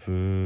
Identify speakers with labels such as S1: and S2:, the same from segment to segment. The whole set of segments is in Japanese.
S1: peu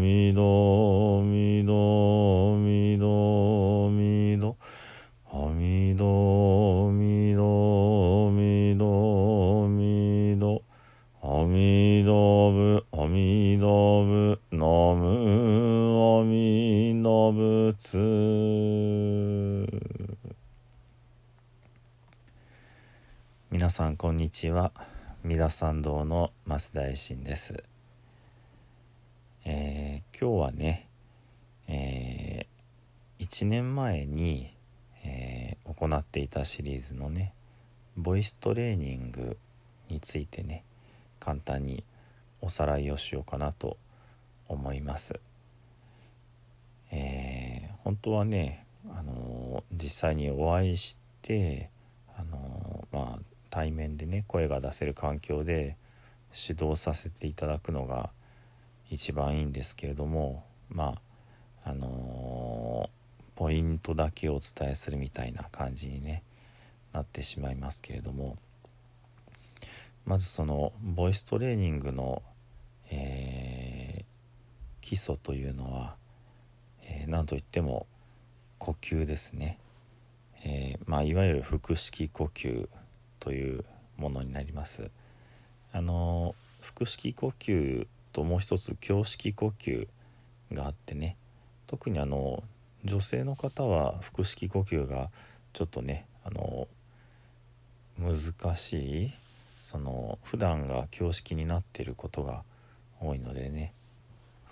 S1: みどみどみどみど。あみどみどみどみど。あみどぶあみどぶなむあみどぶつ。皆さんこんにちは。三田参道の増大臣です。えー今日はね、え1年前に、えー行っていたシリーズのねボイストレーニングについてね簡単におさらいをしようかなと思います。えー本当はね、あのー実際にお会いして、あのーまあ、対面でね声が出せる環境で指導させていただくのが一番いいんですけれどもまああのーポイントだけお伝えするみたいな感じに、ね、なってしまいますけれどもまずそのボイストレーニングの、えー基礎というのは、えー、何といっても呼吸ですね、えまあ、いわゆる腹式呼吸というものになります。あの腹式呼吸ともう一つ胸式呼吸があってね。特にあの女性の方は腹式呼吸がちょっとねあの難しい。その普段が胸式になっていることが多いのでね。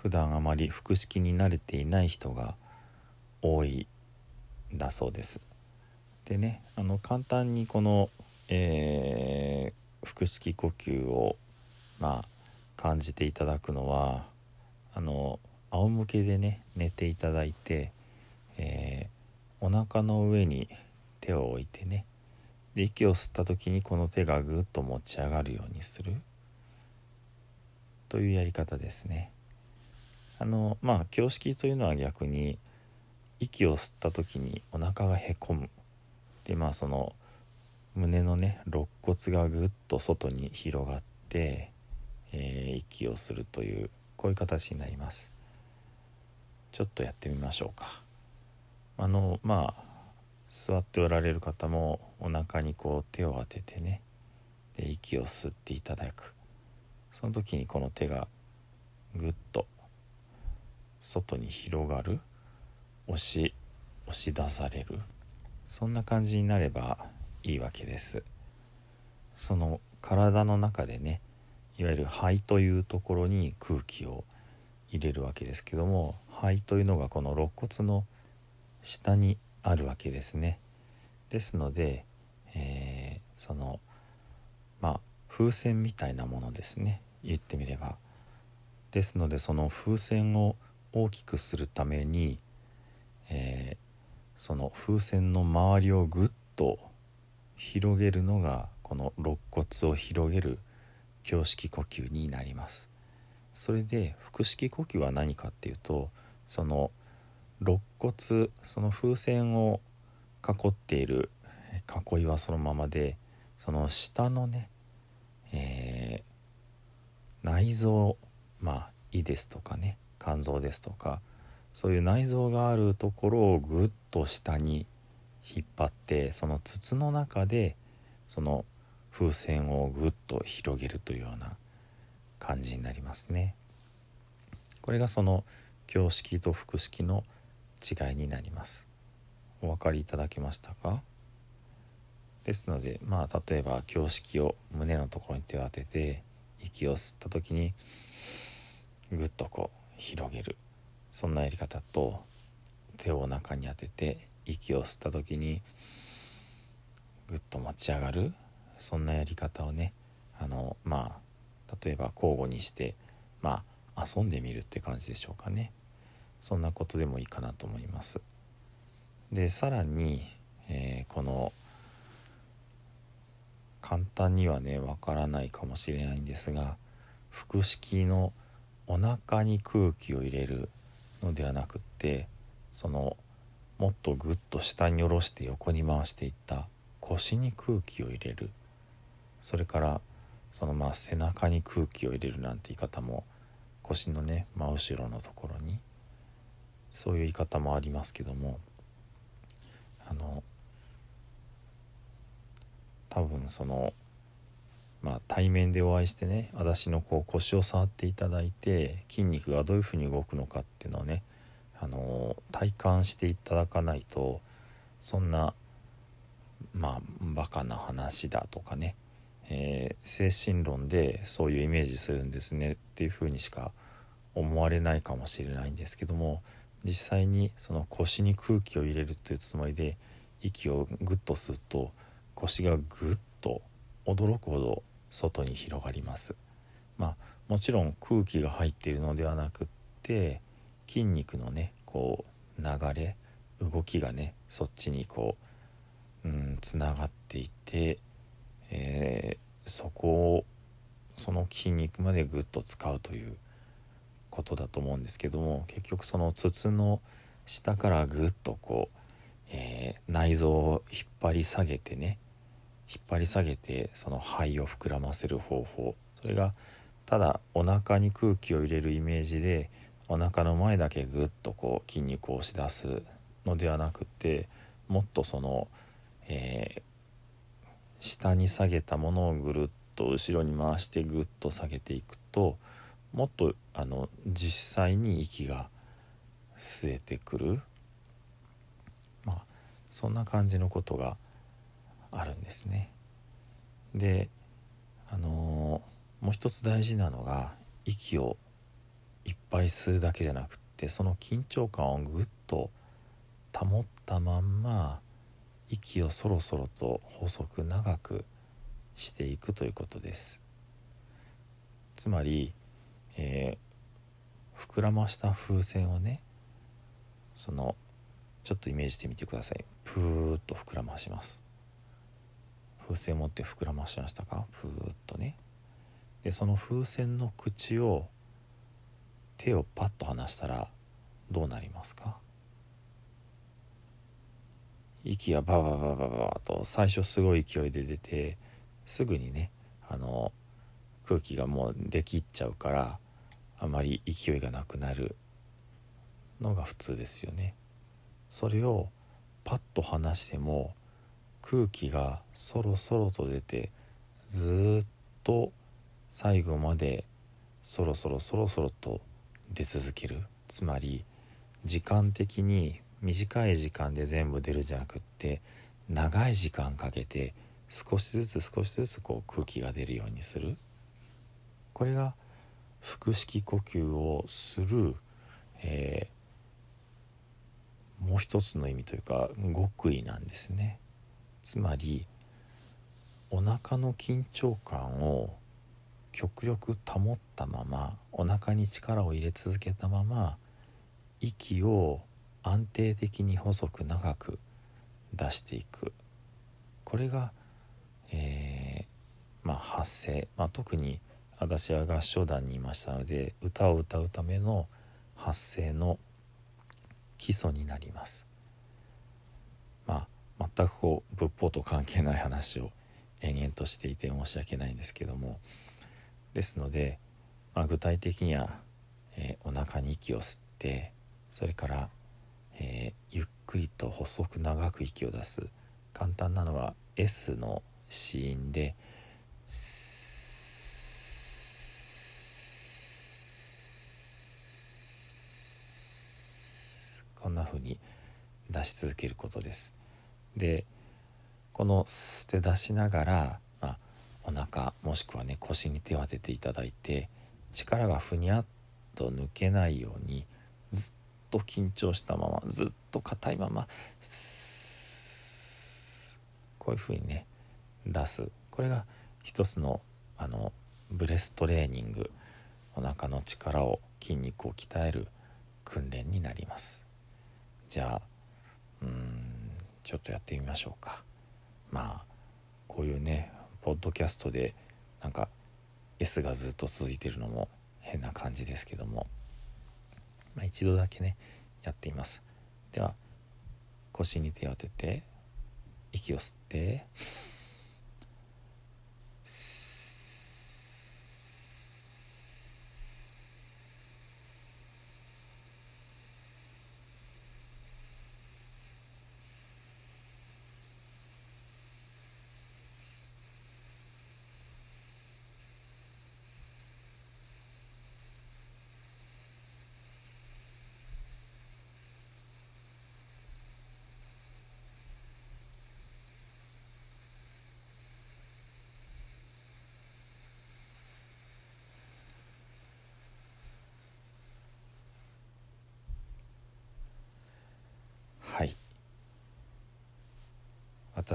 S1: 普段あまり腹式に慣れていない人が多いんだそうです。でねあの簡単にこの、えー腹式呼吸をまあ感じていただくのはあの仰向けでね寝ていただいて、えーお腹の上に手を置いてねで息を吸った時にこの手がぐっと持ち上がるようにするというやり方ですね。あのまあ胸式というのは逆に息を吸った時にお腹がへこむでまあその胸のね肋骨がぐっと外に広がって、えー息をするというこういう形になります。ちょっとやってみましょうか。あのまあ座っておられる方もお腹にこう手を当ててねで息を吸っていただく。その時にこの手がぐっと外に広がる押し押し出される。そんな感じになればいいわけです。その体の中でねいわゆる肺というところに空気を入れるわけですけども肺というのがこの肋骨の下にあるわけですね。ですので、えーそのまあ風船みたいなものですね。言ってみれば。ですのでその風船を大きくするために、えーその風船の周りをぐっと広げるのがこの肋骨を広げる胸式呼吸になります。それで腹式呼吸は何かっていうとその肋骨その風船を囲っている囲いはそのままでその下のね、えー、内臓まあ胃ですとかね肝臓ですとかそういう内臓があるところをぐっと下に引っ張ってその筒の中でその風船をぐっと広げるというような感じになりますね。これがその胸式と腹式の違いになります。お分かりいただけましたか？ですのでまあ例えば胸式を胸のところに手を当てて息を吸った時にぐっとこう広げるそんなやり方と手を中に当てて息を吸った時にぐっと持ち上がるそんなやり方をねあのまあ例えば交互にしてまあ遊んでみるって感じでしょうかね。そんなことでもいいかなと思います。でさらに、えー、この簡単にはねわからないかもしれないんですが腹式のお腹に空気を入れるのではなくってそのもっとぐっと下に下ろして横に回していった腰に空気を入れる。それからそのまあ背中に空気を入れるなんて言い方も腰のね真後ろのところにそういう言い方もありますけどもあの多分そのまあ対面でお会いしてね私のこう腰を触っていただいて筋肉がどういうふうに動くのかっていうのをねあの体感していただかないとそんなまあバカな話だとかね、えー、精神論でそういうイメージするんですねっていうふうにしか思われないかもしれないんですけども実際にその腰に空気を入れるというつもりで息をグッと吸うと腰がグッと驚くほど外に広がります。まあもちろん空気が入っているのではなくって筋肉のねこう流れ動きがねそっちにこううんつながっていて、えー、そこをその筋肉までぐっと使うということだと思うんですけども結局その筒の下からぐっとこう、えー、内臓を引っ張り下げてね引っ張り下げてその肺を膨らませる方法それがただお腹に空気を入れるイメージでお腹の前だけぐっとこう筋肉を押し出すのではなくてもっとその、えー、下に下げたものをぐるっと後ろに回してぐっと下げていくともっとあの実際に息が吸えてくる、まあ、そんな感じのことがあるんですね。であのー、もう一つ大事なのが息をいっぱい吸うだけじゃなくってその緊張感をぐっと保ったまんま息をそろそろと細く長くしていくということです。つまり、えー、膨らました風船をねそのちょっとイメージしてみてください。プーッと膨らまします。風船持って膨らましましたか？プーッとね。でその風船の口を手をパッと離したらどうなりますか？息がバババババと最初すごい勢いで出てすぐにねあの空気がもうできっちゃうからあまり勢いがなくなるのが普通ですよね。それをパッと離しても空気がそろそろと出てずっと最後までそろそろそろそろと出続けるつまり時間的に短い時間で全部出るじゃなくって長い時間かけて少しずつ少しずつこう空気が出るようにする。これが腹式呼吸をする、えー、もう一つの意味というか極意なんですね。つまりお腹の緊張感を極力保ったままお腹に力を入れ続けたまま息を安定的に細く長く出していく。これが、えー、まあ、発声、まあ、特に私は合唱団にいましたので歌を歌うための発声の基礎になります。まあ全くこう仏法と関係ない話を延々としていて申し訳ないんですけども。ですので、まあ、具体的には、えー、お腹に息を吸ってそれから、えー、ゆっくりと細く長く息を出す簡単なのは S の子音でこんな風に出し続けることです。でこの捨て出しながら、まあ、お腹もしくはね腰に手を当てていただいて力がふにゃっと抜けないようにずっと緊張したままずっと硬いままこういうふうにね出す。これが一つのあのブレストレーニングお腹の力を筋肉を鍛える訓練になります。じゃあうんちょっとやってみましょうか。まあこういうねポッドキャストでなんか S がずっと続いてるのも変な感じですけども、まあ、一度だけねやっています。では腰に手を当てて息を吸って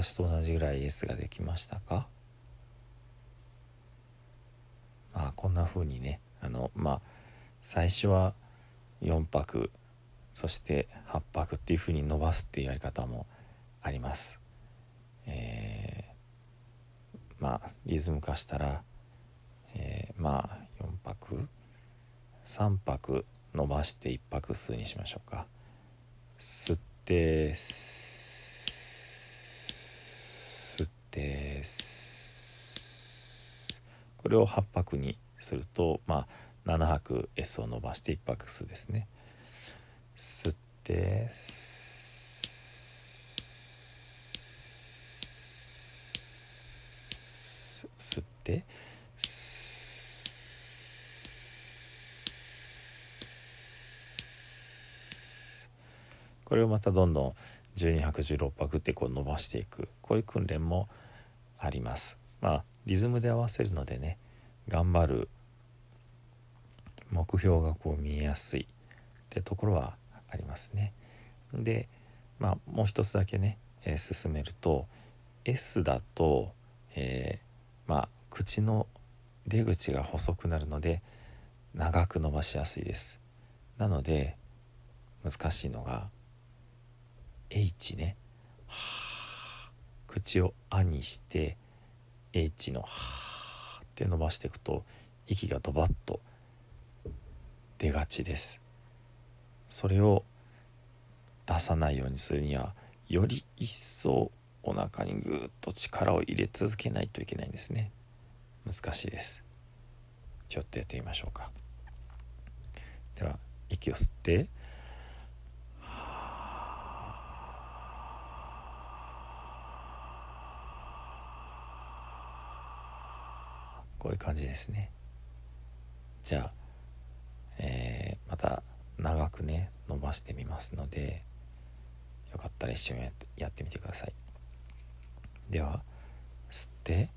S1: 私と同じぐらい S ができましたか？まあこんな風にねあのまあ最初は4拍そして8拍っていう風に伸ばすっていうやり方もあります。えー、まあリズム化したら、えー、まあ4拍3拍伸ばして1拍数にしましょうか。吸って吸です。これを8拍にするとまあ7拍 S を伸ばして1拍数ですね。吸って吸ってこれをまたどんどん12拍16拍ってこう伸ばしていくこういう訓練もあります。まあリズムで合わせるのでね頑張る目標がこう見えやすい。ってところはありますね。でまあもう一つだけね、えー、進めると S だと、えー、まあ口の出口が細くなるので長く伸ばしやすいです。なので難しいのが H ね。口を「あ」にして H の「は」って伸ばしていくと息がドバッと出がちです。それを出さないようにするにはより一層お腹にぐっと力を入れ続けないといけないんですね。難しいです。ちょっとやってみましょうか。では息を吸ってこういう感じですね。じゃあ、えー、また長くね伸ばしてみますのでよかったら一緒にやってみてください。では吸って。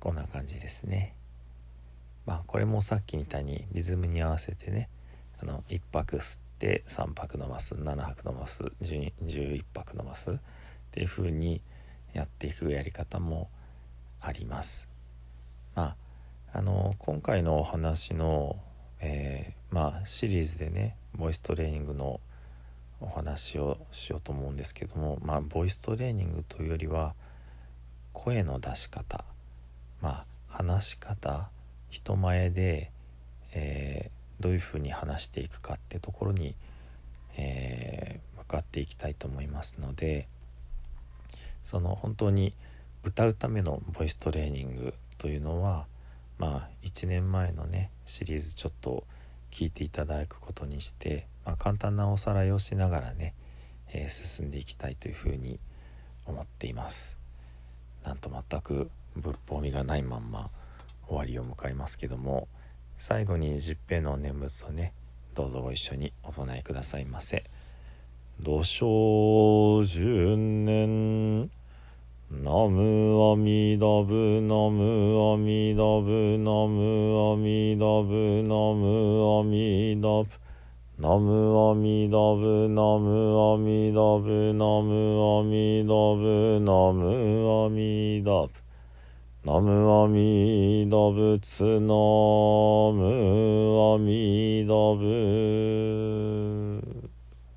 S1: こんな感じですね。まあこれもさっきみたいにリズムに合わせてねあの1拍吸って3拍伸ばす7拍伸ばす11拍伸ばすっていう風にやっていくやり方もあります。まああの今回のお話の、えー、まあ、シリーズでねボイストレーニングのお話をしようと思うんですけども、まあ、ボイストレーニングというよりは声の出し方、まあ、話し方人前で、えー、どういうふうに話していくかってところに、えー、向かっていきたいと思いますのでその本当に歌うためのボイストレーニングというのはまあ1年前のねシリーズちょっと聞いていただくことにして、まあ、簡単なおさらいをしながらね、えー、進んでいきたいというふうに思っています。なんと全く仏法味がないまんま終わりを迎えますけども最後に十平の念仏をねどうぞご一緒にお唱えくださいませ「土生十年ナムアミダブナムアミダブナムアミダブナムアミダブナムアミダブナムアミダブナムアミダブナムアミダブナムアミダブツナムアミダブ